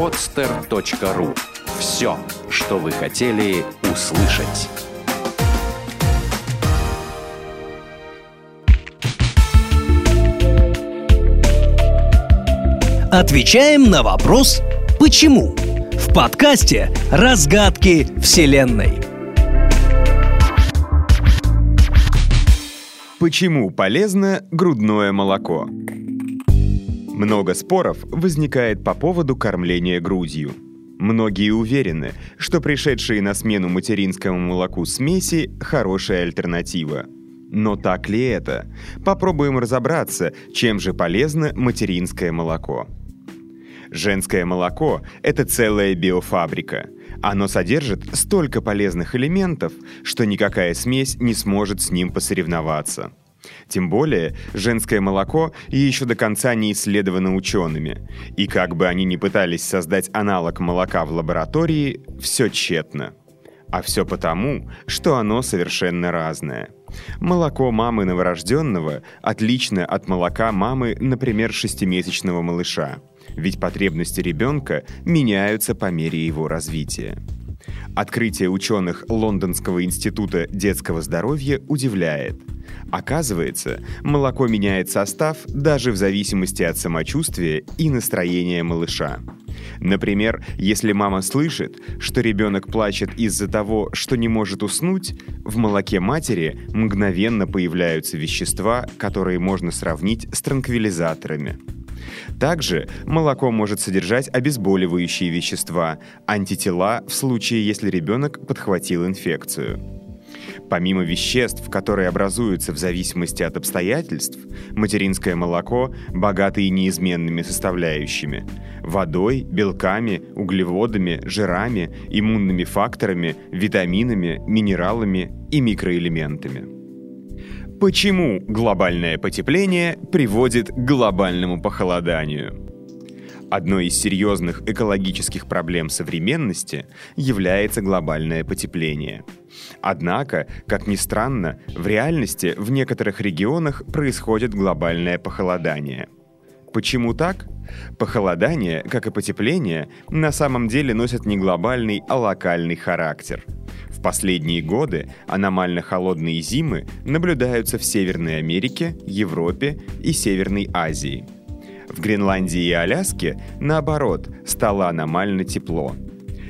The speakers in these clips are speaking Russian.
podster.ru. Все, что вы хотели услышать. Отвечаем на вопрос «Почему?» в подкасте «Разгадки Вселенной». Почему полезно грудное молоко? Много споров возникает по поводу кормления грудью. Многие уверены, что пришедшие на смену материнскому молоку смеси – хорошая альтернатива. Но так ли это? Попробуем разобраться, чем же полезно материнское молоко. Женское молоко – это целая биофабрика. Оно содержит столько полезных элементов, что никакая смесь не сможет с ним посоревноваться. Тем более, женское молоко еще до конца не исследовано учеными. И как бы они ни пытались создать аналог молока в лаборатории, все тщетно. А все потому, что оно совершенно разное. Молоко мамы новорожденного отлично от молока мамы, например, шестимесячного малыша. Ведь потребности ребенка меняются по мере его развития. Открытие ученых Лондонского института детского здоровья удивляет. Оказывается, молоко меняет состав даже в зависимости от самочувствия и настроения малыша. Например, если мама слышит, что ребенок плачет из-за того, что не может уснуть, в молоке матери мгновенно появляются вещества, которые можно сравнить с транквилизаторами. Также молоко может содержать обезболивающие вещества, антитела в случае, если ребенок подхватил инфекцию. Помимо веществ, которые образуются в зависимости от обстоятельств, материнское молоко богато и неизменными составляющими – водой, белками, углеводами, жирами, иммунными факторами, витаминами, минералами и микроэлементами. Почему глобальное потепление приводит к глобальному похолоданию? Одной из серьезных экологических проблем современности является глобальное потепление. Однако, как ни странно, в реальности в некоторых регионах происходит глобальное похолодание. Почему так? Похолодание, как и потепление, на самом деле носят не глобальный, а локальный характер – в последние годы аномально холодные зимы наблюдаются в Северной Америке, Европе и Северной Азии. Гренландии и Аляске, наоборот, стало аномально тепло.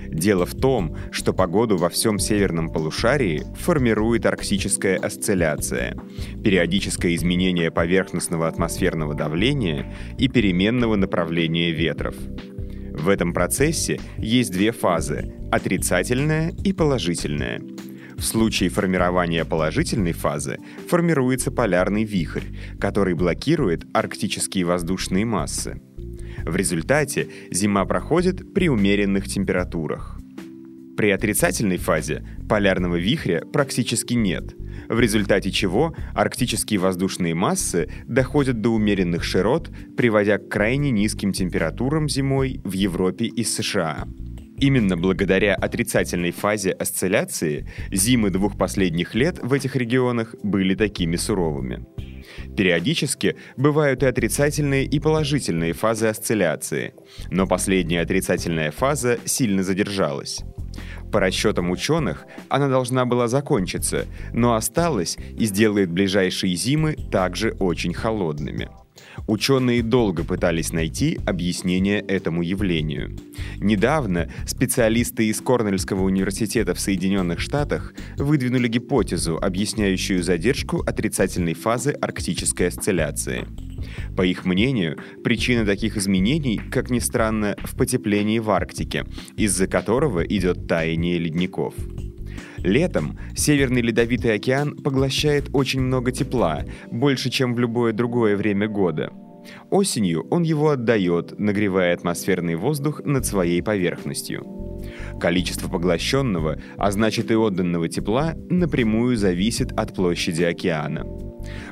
Дело в том, что погоду во всем северном полушарии формирует арктическая осцилляция, периодическое изменение поверхностного атмосферного давления и переменного направления ветров – в этом процессе есть две фазы – отрицательная и положительная. В случае формирования положительной фазы формируется полярный вихрь, который блокирует арктические воздушные массы. В результате зима проходит при умеренных температурах. При отрицательной фазе полярного вихря практически нет, в результате чего арктические воздушные массы доходят до умеренных широт, приводя к крайне низким температурам зимой в Европе и США. Именно благодаря отрицательной фазе осцилляции зимы двух последних лет в этих регионах были такими суровыми. Периодически бывают и отрицательные, и положительные фазы осцилляции, но последняя отрицательная фаза сильно задержалась. По расчетам ученых, она должна была закончиться, но осталась и сделает ближайшие зимы также очень холодными. Ученые долго пытались найти объяснение этому явлению. Недавно специалисты из Корнельского университета в Соединенных Штатах выдвинули гипотезу, объясняющую задержку отрицательной фазы арктической осцилляции. По их мнению, причина таких изменений, как ни странно, в потеплении в Арктике, из-за которого идет таяние ледников. Летом Северный Ледовитый океан поглощает очень много тепла, больше, чем в любое другое время года. Осенью он его отдает, нагревая атмосферный воздух над своей поверхностью. Количество поглощенного, а значит и отданного тепла, напрямую зависит от площади океана.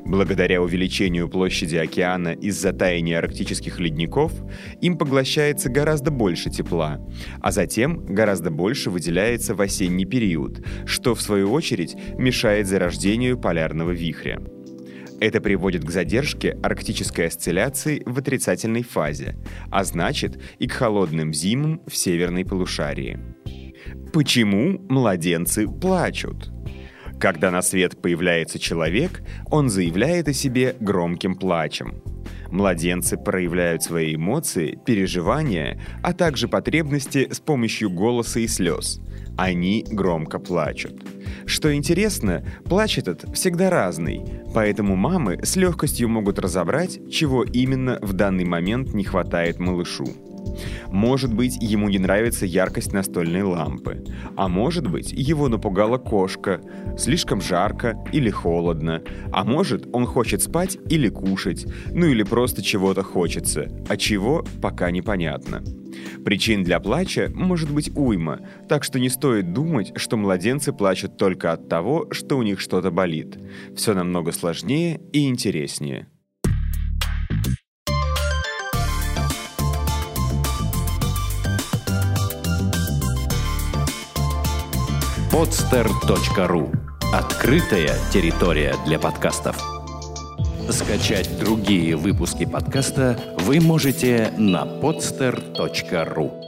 Благодаря увеличению площади океана из-за таяния арктических ледников, им поглощается гораздо больше тепла, а затем гораздо больше выделяется в осенний период, что в свою очередь мешает зарождению полярного вихря. Это приводит к задержке арктической осцилляции в отрицательной фазе, а значит и к холодным зимам в северной полушарии. Почему младенцы плачут? Когда на свет появляется человек, он заявляет о себе громким плачем. Младенцы проявляют свои эмоции, переживания, а также потребности с помощью голоса и слез. Они громко плачут. Что интересно, плач этот всегда разный, поэтому мамы с легкостью могут разобрать, чего именно в данный момент не хватает малышу. Может быть, ему не нравится яркость настольной лампы. А может быть, его напугала кошка, слишком жарко или холодно. А может, он хочет спать или кушать, ну или просто чего-то хочется, а чего пока непонятно. Причин для плача может быть уйма, так что не стоит думать, что младенцы плачут только от того, что у них что-то болит. Все намного сложнее и интереснее. podster.ru Открытая территория для подкастов. Скачать другие выпуски подкаста вы можете на podster.ru